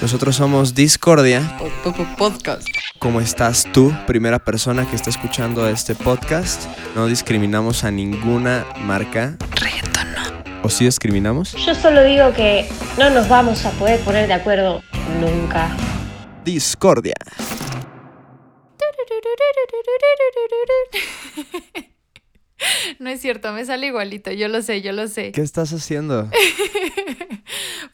Nosotros somos Discordia. Podcast. ¿Cómo estás tú, primera persona que está escuchando este podcast? No discriminamos a ninguna marca. Reggaeton no. ¿O sí discriminamos? Yo solo digo que no nos vamos a poder poner de acuerdo nunca. Discordia. No es cierto, me sale igualito, yo lo sé, yo lo sé. ¿Qué estás haciendo?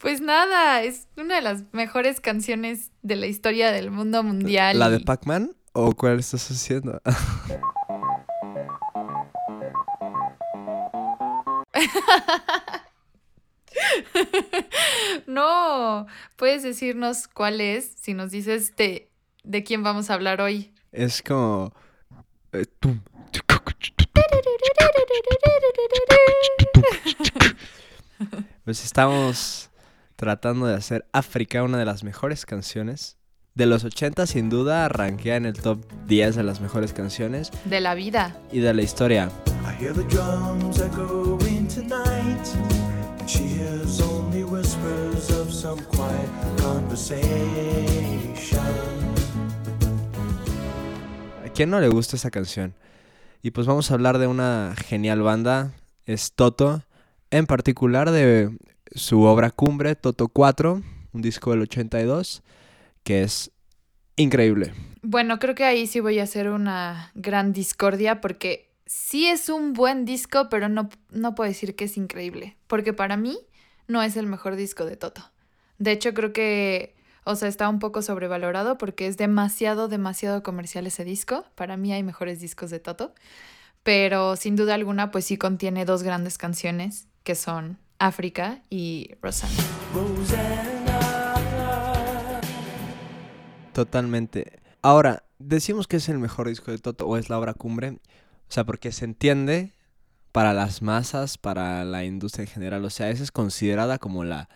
Pues nada, es una de las mejores canciones de la historia del mundo mundial. ¿La de Pac-Man? ¿O cuál estás haciendo? No, puedes decirnos cuál es si nos dices de, de quién vamos a hablar hoy. Es como... eh, tum. Estamos tratando de hacer África una de las mejores canciones. De los 80 sin duda arranquea en el top 10 de las mejores canciones De la vida. y de la historia. I hear the drums echoing tonight, and she hears only whispers of some quiet conversation. ¿A quién no le gusta esa canción? Y pues vamos a hablar de una genial banda, es Toto, en particular de su obra cumbre, Toto 4, un disco del 82, que es increíble. Bueno, creo que ahí sí voy a hacer una gran discordia porque sí es un buen disco, pero no, no puedo decir que es increíble. Porque para mí no es el mejor disco de Toto. De hecho, creo que, o sea, está un poco sobrevalorado porque es demasiado, demasiado comercial ese disco. Para mí hay mejores discos de Toto. Pero sin duda alguna, pues sí contiene dos grandes canciones que son África y Rosanna. Totalmente. Ahora, decimos que es el mejor disco de Toto o es la obra cumbre, o sea, porque se entiende para las masas, para la industria en general, o sea, esa es considerada como la,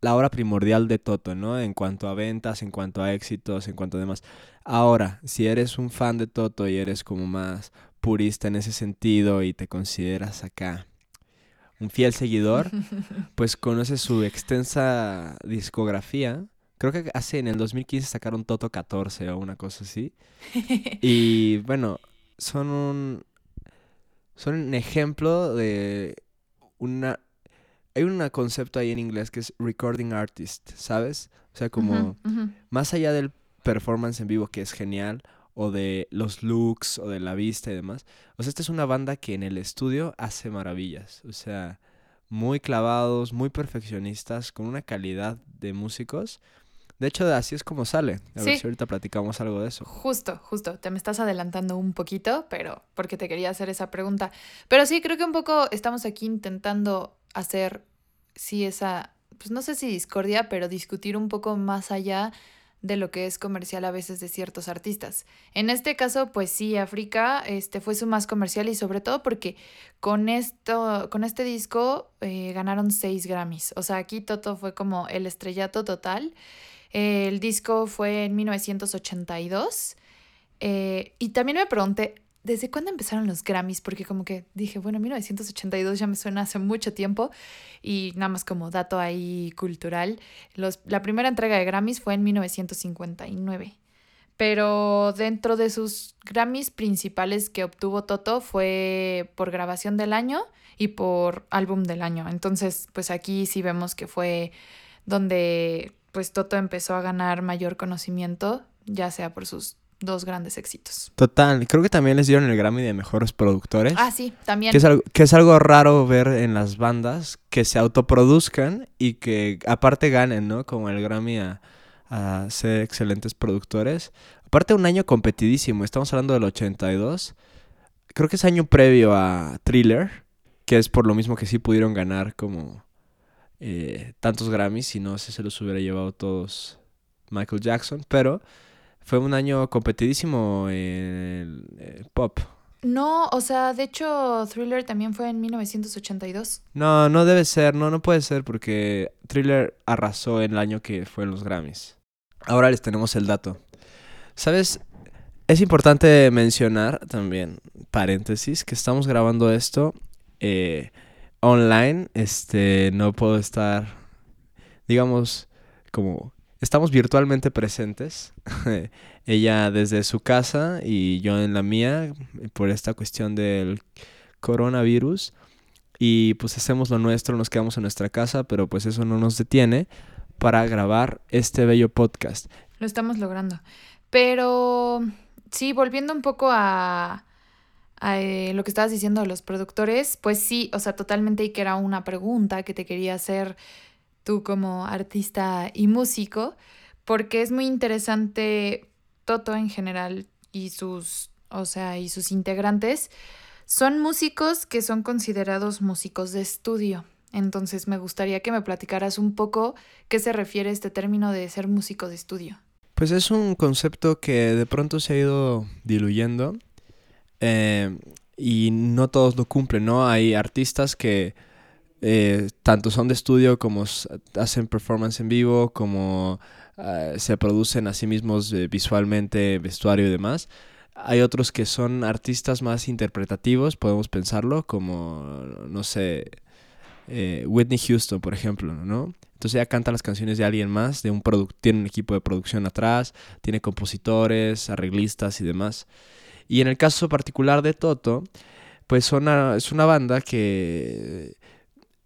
la obra primordial de Toto, ¿no? En cuanto a ventas, en cuanto a éxitos, en cuanto a demás. Ahora, si eres un fan de Toto y eres como más purista en ese sentido y te consideras acá un fiel seguidor, pues conoces su extensa discografía. Creo que hace en el 2015 sacaron Toto 14 o una cosa así. Y bueno, son un son un ejemplo de una hay un concepto ahí en inglés que es recording artist, ¿sabes? O sea, como más allá del performance en vivo que es genial o de los looks o de la vista y demás. O sea, esta es una banda que en el estudio hace maravillas, o sea, muy clavados, muy perfeccionistas, con una calidad de músicos. De hecho, así es como sale. A ver si ahorita platicamos algo de eso. Justo, justo, te me estás adelantando un poquito, pero porque te quería hacer esa pregunta. Pero sí, creo que un poco estamos aquí intentando hacer, sí, esa, pues no sé si discordia, pero discutir un poco más allá de lo que es comercial a veces de ciertos artistas. En este caso, pues sí, África este, fue su más comercial y sobre todo porque con, esto, con este disco eh, ganaron seis Grammys. O sea, aquí Toto fue como el estrellato total. Eh, el disco fue en 1982. eh, y también me pregunté, ¿desde cuándo empezaron los Grammys? Porque como que dije, bueno, 1982 ya me suena hace mucho tiempo. Y nada más como dato ahí cultural, los, la primera entrega de Grammys fue en 1959. Pero dentro de sus Grammys principales que obtuvo Toto fue por grabación del año y por álbum del año. Entonces, pues aquí sí vemos que fue donde pues Toto empezó a ganar mayor conocimiento, ya sea por sus dos grandes éxitos. Total, creo que también les dieron el Grammy de mejores productores. Ah, sí, también. Que es, algo, que es algo raro ver en las bandas que se autoproduzcan y que aparte ganen, ¿no? Como el Grammy a, a ser excelentes productores. Aparte un año competidísimo, estamos hablando del 82. Creo que es año previo a Thriller, que es por lo mismo que sí pudieron ganar como eh, tantos Grammys, si no si se los hubiera llevado todos Michael Jackson, pero fue un año competidísimo en el, eh, pop. No, o sea, de hecho, Thriller también fue en 1982. No, no debe ser, no, no puede ser porque Thriller arrasó en el año que fue en los Grammys. Ahora les tenemos el dato. ¿Sabes? Es importante mencionar también, paréntesis, que estamos grabando esto eh, online. Este, no puedo estar, digamos, como estamos virtualmente presentes. Ella desde su casa y yo en la mía por esta cuestión del coronavirus. Y pues hacemos lo nuestro, nos quedamos en nuestra casa, pero pues eso no nos detiene para grabar este bello podcast. Lo estamos logrando. Pero sí, volviendo un poco a, eh, lo que estabas diciendo de los productores, pues sí, o sea, totalmente y que era una pregunta que te quería hacer tú como artista y músico, porque es muy interesante Toto en general y sus, o sea, y sus integrantes son músicos que son considerados músicos de estudio. Entonces me gustaría que me platicaras un poco qué se refiere este término de ser músico de estudio. Pues es un concepto que de pronto se ha ido diluyendo eh, y no todos lo cumplen, ¿no? Hay artistas que eh, tanto son de estudio como hacen performance en vivo, como uh, se producen a sí mismos eh, visualmente, vestuario y demás. Hay otros que son artistas más interpretativos, podemos pensarlo, como, no sé, eh, Whitney Houston, por ejemplo, ¿no? Entonces ella canta las canciones de alguien más, de un tiene un equipo de producción atrás, tiene compositores, arreglistas y demás. Y en el caso particular de Toto, pues es una banda que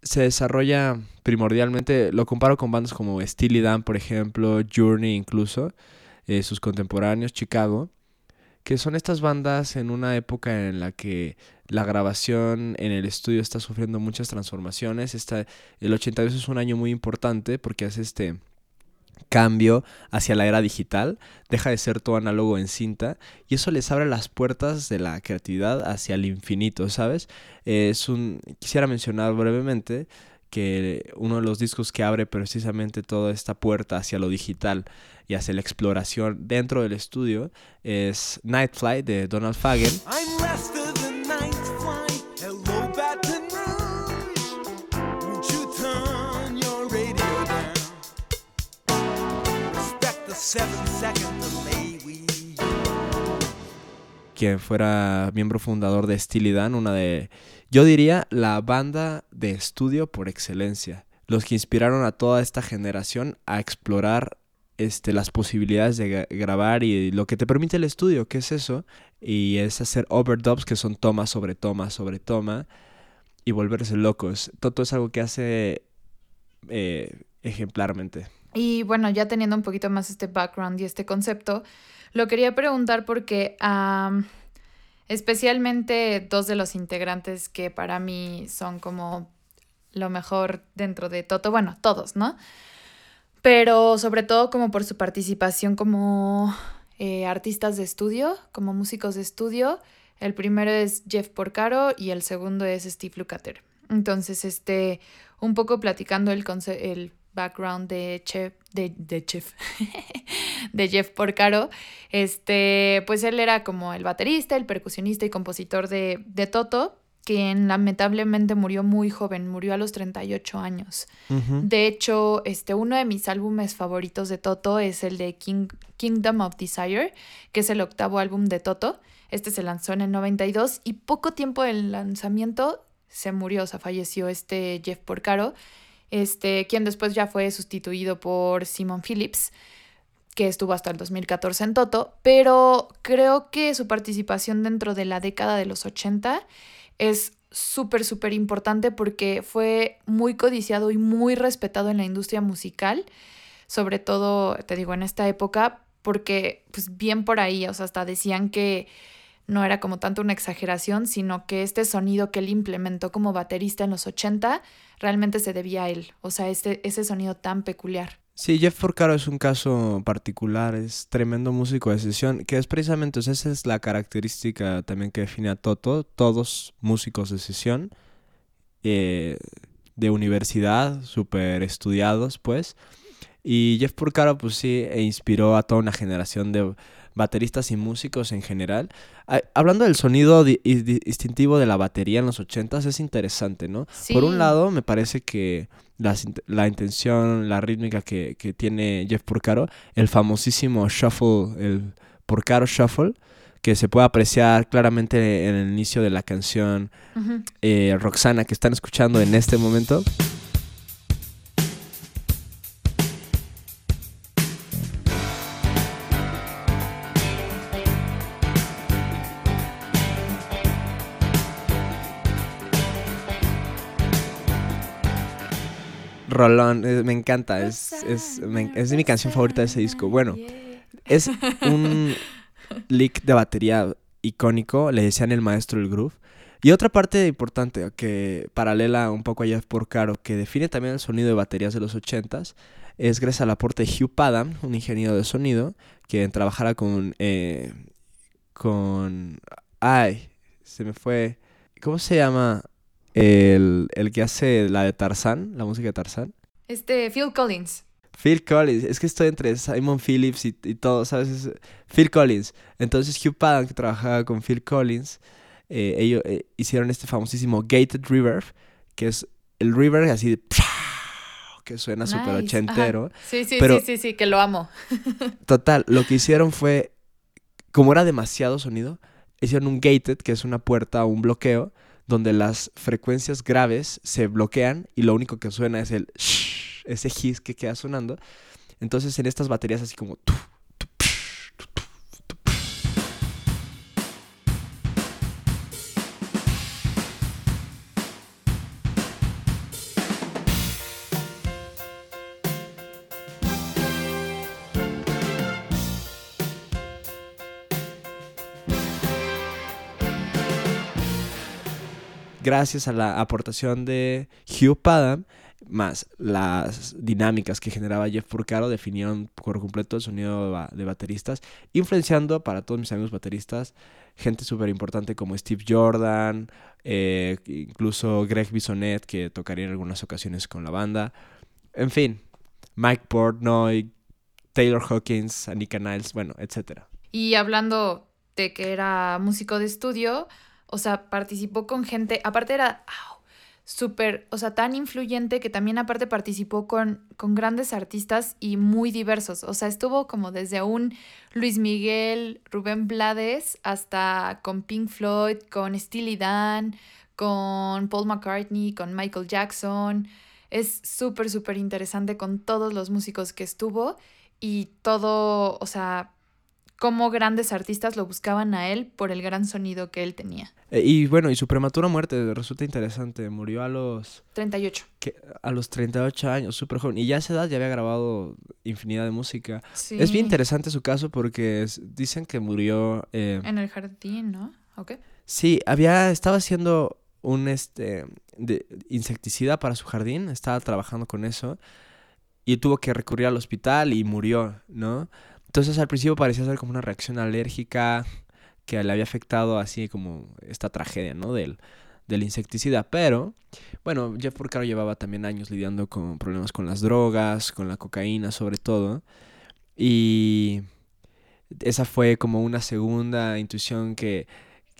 se desarrolla primordialmente, lo comparo con bandas como Steely Dan, por ejemplo, Journey incluso, eh, sus contemporáneos, Chicago, que son estas bandas en una época en la que la grabación en el estudio está sufriendo muchas transformaciones. Está, el 82 es un año muy importante porque hace este cambio hacia la era digital, deja de ser todo análogo en cinta y eso les abre las puertas de la creatividad hacia el infinito, ¿sabes? es un quisiera mencionar brevemente que uno de los discos que abre precisamente toda esta puerta hacia lo digital y hacia la exploración dentro del estudio es Night Flight de Donald Fagen. Quien fuera miembro fundador de Steely Dan, una de, yo diría, la banda de estudio por excelencia. Los que inspiraron a toda esta generación a explorar este, las posibilidades de grabar y lo que te permite el estudio, ¿qué es eso? Y es hacer overdubs que son toma sobre toma sobre toma y volverse locos. Toto es algo que hace eh, ejemplarmente. Y bueno, ya teniendo un poquito más este background y este concepto, lo quería preguntar porque especialmente dos de los integrantes que para mí son como lo mejor dentro de Toto, bueno, todos, ¿no? Pero sobre todo como por su participación como eh, artistas de estudio, como músicos de estudio. El primero es Jeff Porcaro y el segundo es Steve Lukather. Entonces, este, un poco platicando el, el background de Chef, de, de Chef, de Jeff Porcaro, este, pues él era como el baterista, el percusionista y compositor de, de Toto, quien lamentablemente murió muy joven, murió a los 38 años. De hecho, este, uno de mis álbumes favoritos de Toto es el de King, Kingdom of Desire, que es el octavo álbum de Toto. Este se lanzó en el 92 y poco tiempo del lanzamiento se murió, o sea, falleció este Jeff Porcaro este, quien después ya fue sustituido por Simon Phillips, que estuvo hasta el 2014 en Toto, pero creo que su participación dentro de la década de los 80 es súper, súper importante porque fue muy codiciado y muy respetado en la industria musical, sobre todo, te digo, en esta época, porque pues bien por ahí, o sea, hasta decían que no era como tanto una exageración, sino que este sonido que él implementó como baterista en los 80 realmente se debía a él, o sea, este, ese sonido tan peculiar. Sí, Jeff Porcaro es un caso particular, es tremendo músico de sesión, que es precisamente, esa es la característica también que define a Toto, todos músicos de sesión, eh, de universidad, súper estudiados, pues. Y Jeff Porcaro, pues sí, e inspiró a toda una generación de bateristas y músicos en general. Hablando del sonido distintivo de la batería en los ochentas, es interesante, ¿no? Por un lado, me parece que la, intención, la rítmica que, tiene Jeff Porcaro, el famosísimo shuffle, el Porcaro shuffle, que se puede apreciar claramente en el inicio de la canción eh, Roxana que están escuchando en este momento. Rolón, eh, me encanta, es, es, me- es mi canción favorita de ese disco. Bueno, es un lick de batería icónico, le decían el maestro del groove. Y otra parte importante que paralela un poco a Jeff Porcaro, que define también el sonido de baterías de los 80s, es gracias al aporte de Hugh Padgham, un ingeniero de sonido, que trabajara con... eh, con... Ay, se me fue... ¿Cómo se llama el, el que hace la de Tarzán, la música de Tarzán? Este, Phil Collins. Phil Collins, es que estoy entre Simon Phillips y, y todo, ¿sabes? Es- Phil Collins. Entonces Hugh Padgham, que trabajaba con Phil Collins, eh, ellos eh, hicieron este famosísimo Gated Reverb, que es el reverb así de... que suena súper ochentero. ajá. Sí, sí, Pero- sí, sí, sí, que lo amo. Total, lo que hicieron fue, como era demasiado sonido, hicieron un gated, que es una puerta o un bloqueo, donde las frecuencias graves se bloquean y lo único que suena es el shh, ese hiss que queda sonando. Entonces en estas baterías así como... Gracias a la aportación de Hugh Padgham, más las dinámicas que generaba Jeff Porcaro, definieron por completo el sonido de, ba- de bateristas, influenciando para todos mis amigos bateristas gente súper importante como Steve Jordan, eh, incluso Greg Bisonet, que tocaría en algunas ocasiones con la banda. En fin, Mike Portnoy, Taylor Hawkins, Anika Niles, bueno, etcétera. Y hablando de que era músico de estudio, o sea, participó con gente, aparte era súper, o sea, tan influyente que también aparte participó con, con grandes artistas y muy diversos. O sea, estuvo como desde un Luis Miguel, Rubén Blades, hasta con Pink Floyd, con Steely Dan, con Paul McCartney, con Michael Jackson. Es súper, súper interesante con todos los músicos que estuvo y todo, o sea, cómo grandes artistas lo buscaban a él por el gran sonido que él tenía. Eh, y bueno, y su prematura muerte resulta interesante. Murió a los, 38. que- a los 38 años, súper joven. Y ya a esa edad ya había grabado infinidad de música. Sí. Es bien interesante su caso porque es- dicen que murió... eh, En el jardín, ¿no? Ok. Sí, había, estaba haciendo un este de- insecticida para su jardín, estaba trabajando con eso y tuvo que recurrir al hospital y murió, ¿no? Entonces al principio parecía ser como una reacción alérgica que le había afectado así como esta tragedia, ¿no? Del, del insecticida, pero bueno, Jeff Porcaro llevaba también años lidiando con problemas con las drogas, con la cocaína sobre todo, y esa fue como una segunda intuición que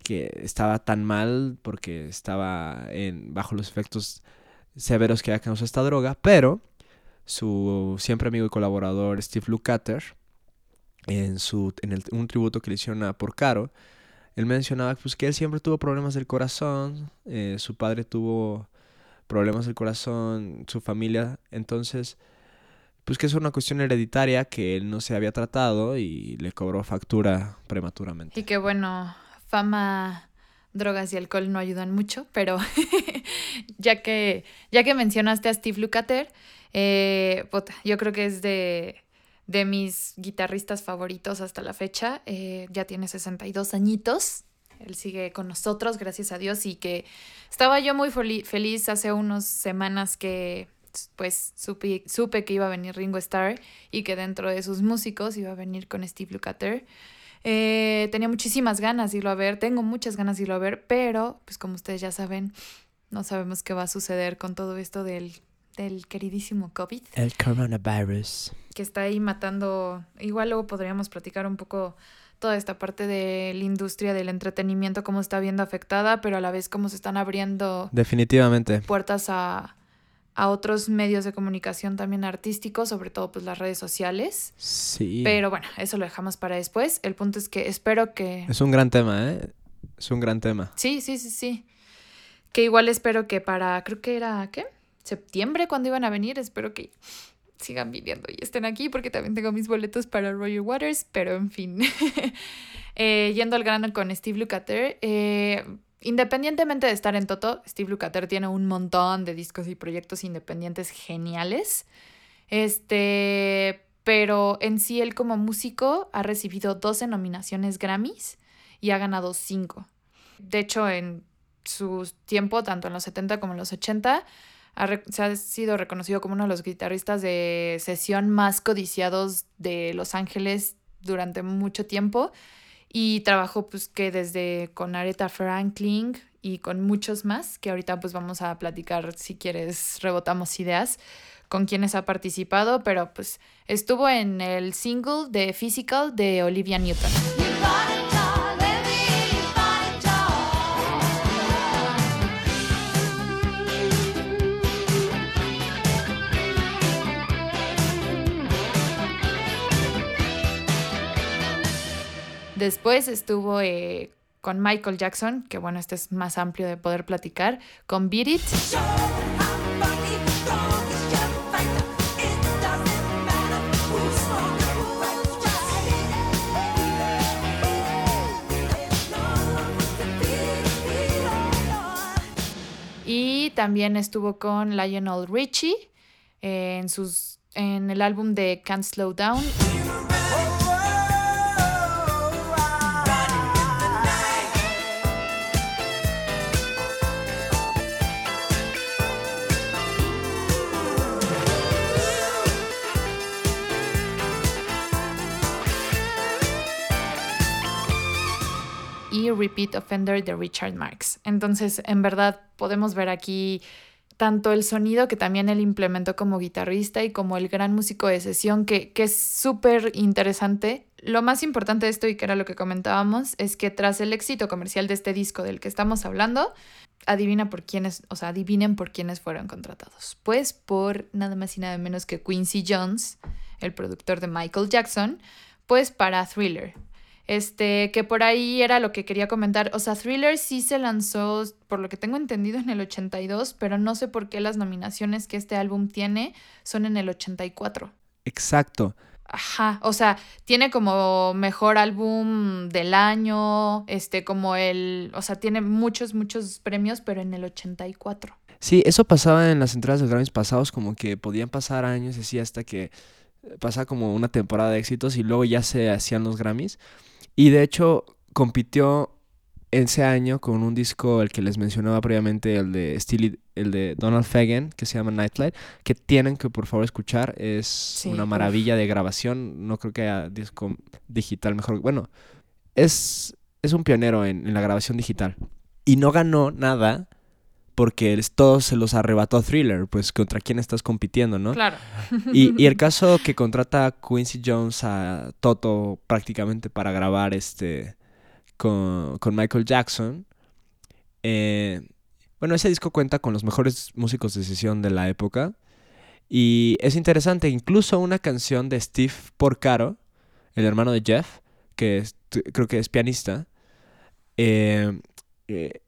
que estaba tan mal porque estaba en, bajo los efectos severos que había causado esta droga, pero su siempre amigo y colaborador Steve Lukather, en, su, en el- un tributo que le hicieron a Porcaro, él mencionaba pues, que él siempre tuvo problemas del corazón, eh, su padre tuvo problemas del corazón, su familia, entonces, pues que es una cuestión hereditaria que él no se había tratado y le cobró factura prematuramente. Y que bueno, fama, drogas y alcohol no ayudan mucho, pero ya que ya que mencionaste a Steve Lukather, eh, yo creo que es de, de mis guitarristas favoritos hasta la fecha. eh, ya tiene 62 añitos. Él sigue con nosotros, gracias a Dios, y que estaba yo muy feli- feliz hace unas semanas que pues supe, supe que iba a venir Ringo Starr y que dentro de sus músicos iba a venir con Steve Lukather. Eh, tenía muchísimas ganas de irlo a ver, tengo muchas ganas de irlo a ver, pero pues como ustedes ya saben, no sabemos qué va a suceder con todo esto del, del queridísimo COVID, El coronavirus. que está ahí matando, igual luego podríamos platicar un poco toda esta parte de la industria del entretenimiento, cómo está viendo afectada, pero a la vez cómo se están abriendo Definitivamente. puertas a, a otros medios de comunicación también artísticos, sobre todo pues las redes sociales. Sí. Pero bueno, eso lo dejamos para después. El punto es que espero que... Es un gran tema, ¿eh? Es un gran tema. Sí, sí, sí, sí. Que igual espero que para, creo que era, ¿qué? Septiembre cuando iban a venir, espero que sigan viniendo y estén aquí porque también tengo mis boletos para Roger Waters, pero en fin. Eh, yendo al grano con Steve Lukather, eh, independientemente de estar en Toto, Steve Lukather tiene un montón de discos y proyectos independientes geniales. Este, pero en sí él como músico ha recibido 12 nominaciones Grammys y ha ganado 5. De hecho, en su tiempo, tanto en los 70 como en los 80, ha se ha sido reconocido como uno de los guitarristas de sesión más codiciados de Los Ángeles durante mucho tiempo y trabajó pues que desde con Aretha Franklin y con muchos más que ahorita pues vamos a platicar si quieres rebotamos ideas con quienes ha participado pero pues estuvo en el single de Physical de Olivia Newton. Después estuvo eh, con Michael Jackson, que bueno, este es más amplio de poder platicar, con Beat It. Y también estuvo con Lionel Richie eh, en, sus, en el álbum de Can't Slow Down. Repeat Offender de Richard Marx. Entonces, en verdad, podemos ver aquí tanto el sonido que también él implementó como guitarrista y como el gran músico de sesión, que, que es súper interesante. Lo más importante de esto, y que era lo que comentábamos, es que tras el éxito comercial de este disco del que estamos hablando, adivina por quiénes, o sea, adivinen por quiénes fueron contratados. Pues por nada más y nada menos que Quincy Jones, el productor de Michael Jackson, pues para Thriller. Este, que por ahí era lo que quería comentar. O sea, Thriller sí se lanzó, por lo que tengo entendido, en el 82, pero no sé por qué las nominaciones que este álbum tiene son en el 84. Exacto. Ajá, o sea, tiene como mejor álbum del año, este, como el, o sea, tiene muchos, muchos premios, pero en el 84. Sí, eso pasaba en las entradas de Grammys pasados, como que podían pasar años así hasta que pasaba como una temporada de éxitos y luego ya se hacían los Grammys. Y de hecho compitió ese año con un disco, el que les mencionaba previamente, el de Steely, el de Donald Fagen, que se llama Nightlight, que tienen que por favor escuchar. Es una uf. maravilla de grabación. No creo que haya disco digital mejor. Bueno, es, es un pionero en, en la grabación digital. Y no ganó nada porque todos se los arrebató Thriller, pues contra quién estás compitiendo, ¿no? Claro. Y, y el caso que contrata a Quincy Jones a Toto prácticamente para grabar este con, con Michael Jackson. eh, bueno, ese disco cuenta con los mejores músicos de sesión de la época. Y es interesante, incluso una canción de Steve Porcaro, el hermano de Jeff, que es- creo que es pianista, eh, eh,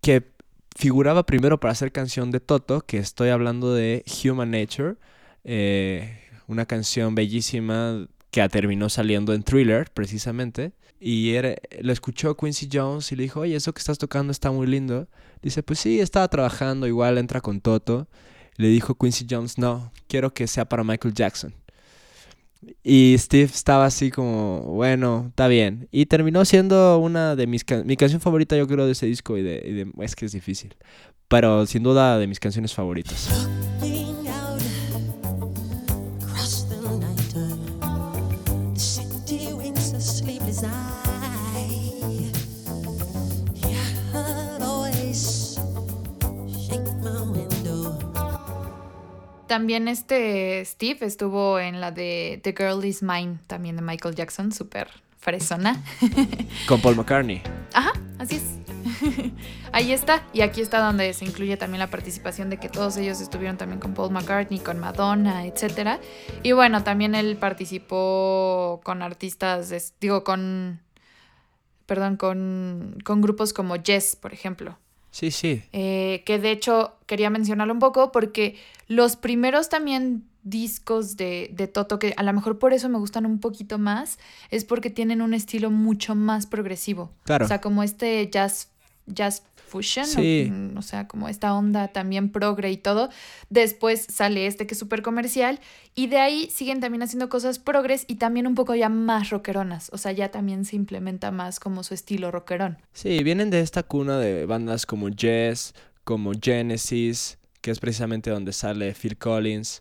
que figuraba primero para hacer canción de Toto, que estoy hablando de Human Nature, eh, una canción bellísima que terminó saliendo en Thriller, precisamente. Y era- lo escuchó Quincy Jones y le dijo, oye, eso que estás tocando está muy lindo. Dice, pues sí, estaba trabajando, igual entra con Toto. Le dijo Quincy Jones, no, quiero que sea para Michael Jackson. Y Steve estaba así como, bueno, está bien. Y terminó siendo una de mis... can- mi canción favorita yo creo de ese disco y Es que es difícil. Pero sin duda de mis canciones favoritas. También este Steve estuvo en la de The Girl Is Mine, también de Michael Jackson, súper fresona. Con Paul McCartney. Ajá, así es. Ahí está. Y aquí está donde se incluye también la participación de que todos ellos estuvieron también con Paul McCartney, con Madonna, etc. Y bueno, también él participó con artistas, digo, con, perdón, con, con grupos como Yes, por ejemplo. Sí, sí. Eh, que de hecho quería mencionarlo un poco porque los primeros también discos de, de Toto, que a lo mejor por eso me gustan un poquito más, es porque tienen un estilo mucho más progresivo. Claro. O sea, como este jazz, jazz fusion, Sí. o, mm, o sea, como esta onda también progre y todo. Después sale este que es súper comercial y de ahí siguen también haciendo cosas progres y también un poco ya más rockeronas, o sea, ya también se implementa más como su estilo rockerón. Sí, vienen de esta cuna de bandas como Yes, como Genesis, que es precisamente donde sale Phil Collins.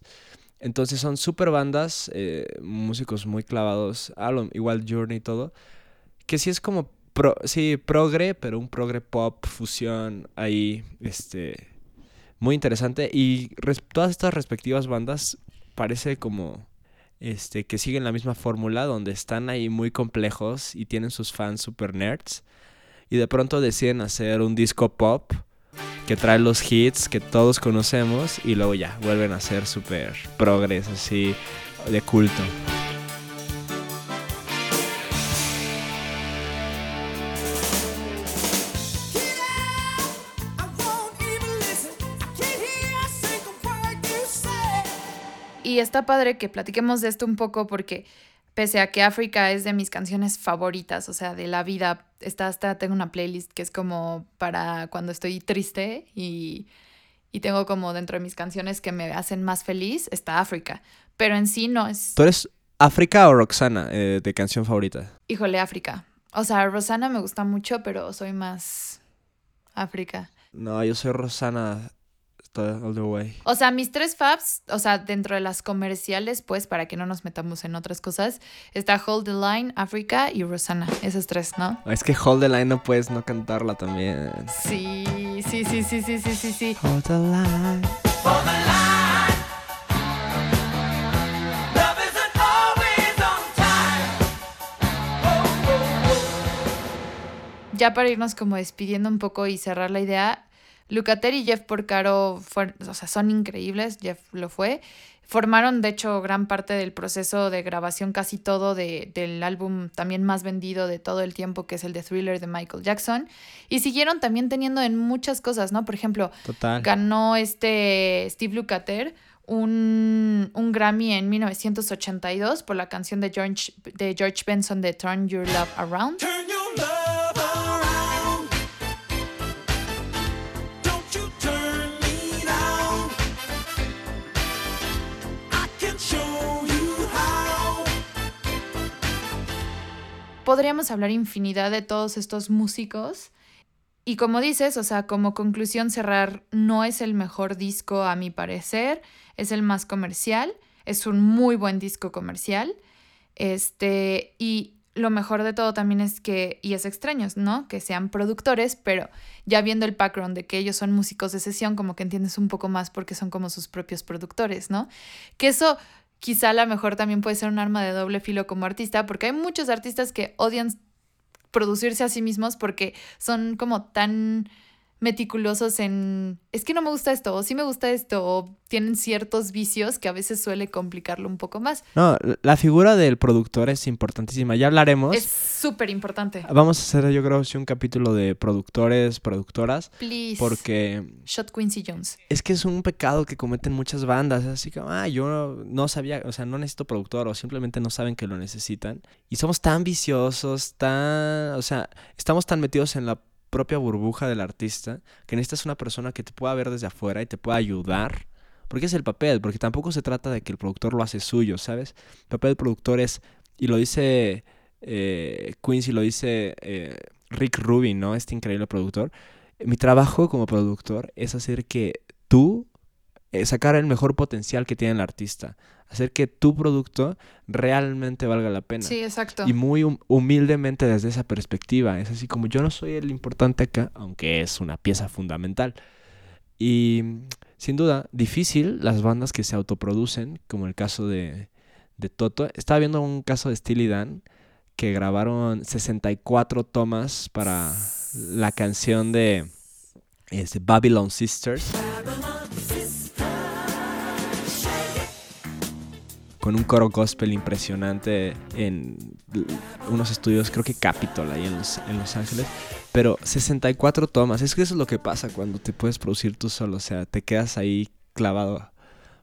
Entonces son super bandas, eh, músicos muy clavados, igual Journey y todo, que sí es como, sí, progre, pero un progre pop, fusión, ahí, este, muy interesante. Y todas estas respectivas bandas parece como, este, que siguen la misma fórmula, donde están ahí muy complejos y tienen sus fans super nerds y de pronto deciden hacer un disco pop que trae los hits que todos conocemos y luego ya vuelven a ser super progres así de culto. Está padre que platiquemos de esto un poco porque pese a que África es de mis canciones favoritas, o sea, de la vida, está hasta tengo una playlist que es como para cuando estoy triste y, y tengo como dentro de mis canciones que me hacen más feliz, está África. Pero en sí no es, ¿Tú eres África o Roxana eh, de canción favorita? híjole, África. O sea, Rosana me gusta mucho, pero soy más África. No, yo soy Rosana todo- all the way. O sea, mis tres faves, o sea, dentro de las comerciales, pues, para que no nos metamos en otras cosas, está Hold the Line, África y Rosana. Esas tres, ¿no? Es que Hold the Line no puedes no cantarla también. Sí, sí, sí, sí, sí, sí, sí, sí. Hold the line. Love isn't always on time. Ya para irnos como despidiendo un poco y cerrar la idea, Lucater y Jeff Porcaro fueron, o sea, son increíbles, Jeff lo fue. Formaron, de hecho, gran parte del proceso de grabación, casi todo de- del álbum también más vendido de todo el tiempo, que es el de Thriller de Michael Jackson. Y siguieron también teniendo en muchas cosas, ¿no? Por ejemplo, Total. ganó este Steve Lukather un, un Grammy en 1982 por la canción de George, de George Benson de Turn Your Love Around. Turn your love Podríamos hablar infinidad de todos estos músicos. Y como dices, o sea, como conclusión cerrar, no es el mejor disco a mi parecer, es el más comercial, es un muy buen disco comercial. Este, y lo mejor de todo también es que, y es extraño, ¿no? Que sean productores, pero ya viendo el background de que ellos son músicos de sesión, como que entiendes un poco más porque son como sus propios productores, ¿no? Que eso quizá a lo mejor también puede ser un arma de doble filo como artista, porque hay muchos artistas que odian producirse a sí mismos porque son como tan meticulosos en, es que no me gusta esto, o sí me gusta esto, o tienen ciertos vicios que a veces suele complicarlo un poco más. No, la figura del productor es importantísima. Ya hablaremos. Es súper importante. Vamos a hacer, yo creo, sí, un capítulo de productores, productoras, Please. porque Shot Quincy Jones. es que es un pecado que cometen muchas bandas. Así que, ah, yo no, no sabía, o sea, no necesito productor o simplemente no saben que lo necesitan. Y somos tan viciosos, tan, o sea, estamos tan metidos en la propia burbuja del artista que necesitas una persona que te pueda ver desde afuera y te pueda ayudar. Porque es el papel, porque tampoco se trata de que el productor lo hace suyo, ¿sabes? El papel del productor es, y lo dice eh, Quincy, lo dice eh, Rick Rubin, ¿no? Este increíble productor. Mi trabajo como productor es hacer que tú, eh, sacar el mejor potencial que tiene el artista, hacer que tu producto realmente valga la pena. Sí, exacto. Y muy hum- humildemente desde esa perspectiva. Es así como yo no soy el importante acá, aunque es una pieza fundamental. Y sin duda, difícil las bandas que se autoproducen, como el caso de, de Toto. Estaba viendo un caso de Steely Dan que grabaron 64 tomas para la canción de este, Babylon Sisters. Con un coro gospel impresionante en unos estudios, creo que Capitol, ahí en Los, Ángeles. Pero 64 tomas. Es que eso es lo que pasa cuando te puedes producir tú solo. O sea, te quedas ahí clavado.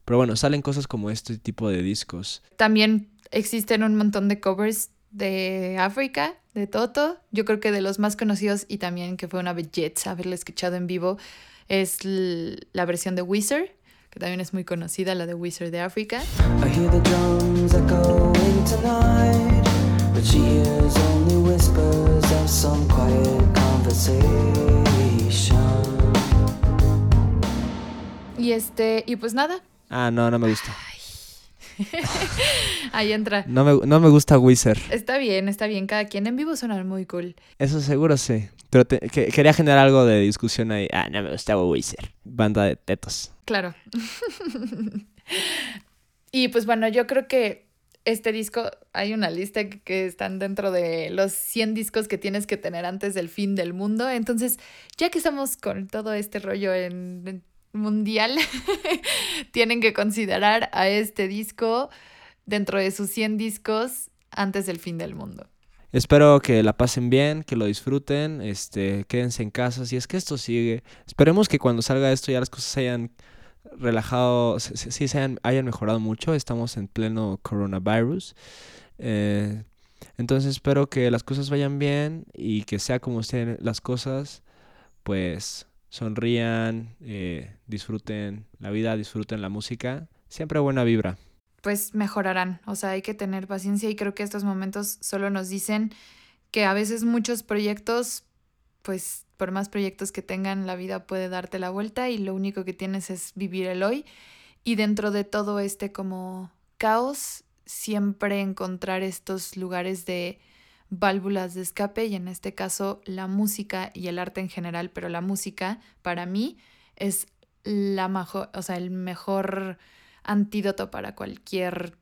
Pero bueno, salen cosas como este tipo de discos. También existen un montón de covers de África, de Toto. Yo creo que de los más conocidos y también que fue una belleza haberla escuchado en vivo es la versión de Wizard, que también es muy conocida, la de Wizard de conversation. Y este, y pues nada, Ah, no, no me gusta. ahí entra. No me, no me gusta Wizard. Está bien, está bien, cada quien en vivo suena muy cool. Eso seguro sí. Pero te- que- quería generar algo de discusión ahí. Ah, no me gusta Wizard. Banda de tetos. Claro. y pues bueno, yo creo que este disco, hay una lista que, están dentro de los 100 discos que tienes que tener antes del fin del mundo. Entonces, ya que estamos con todo este rollo en, en mundial, tienen que considerar a este disco dentro de sus 100 discos antes del fin del mundo. Espero que la pasen bien, que lo disfruten, este, quédense en casa. Si es que esto sigue, esperemos que cuando salga esto ya las cosas se hayan relajado, sí se hayan, hayan mejorado mucho. Estamos en pleno coronavirus. Eh, entonces espero que las cosas vayan bien y que sea como estén las cosas, pues sonrían, eh, disfruten la vida, disfruten la música. Siempre buena vibra. pues mejorarán. O sea, hay que tener paciencia y creo que estos momentos solo nos dicen que a veces muchos proyectos, pues por más proyectos que tengan, la vida puede darte la vuelta y lo único que tienes es vivir el hoy. Y dentro de todo este como caos, siempre encontrar estos lugares de válvulas de escape y en este caso la música y el arte en general, pero la música para mí es la mejor, o sea, el mejor antídoto para cualquier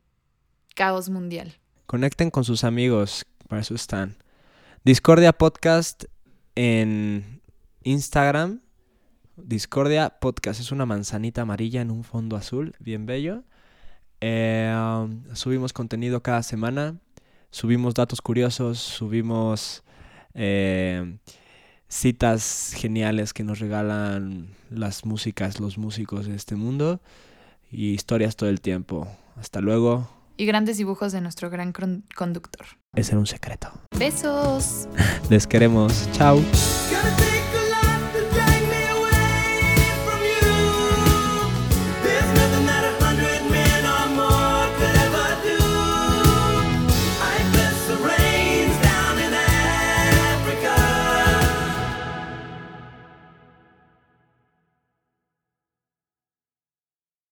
caos mundial. Conecten con sus amigos, para eso están. Discordia Podcast en Instagram. Discordia Podcast es una manzanita amarilla en un fondo azul, bien bello. Eh, um, subimos contenido cada semana, subimos datos curiosos, subimos eh, citas geniales que nos regalan las músicas, los músicos de este mundo y historias todo el tiempo. Hasta luego. Y grandes dibujos de nuestro gran conductor. Ese era un secreto. Besos. Les queremos. Chao.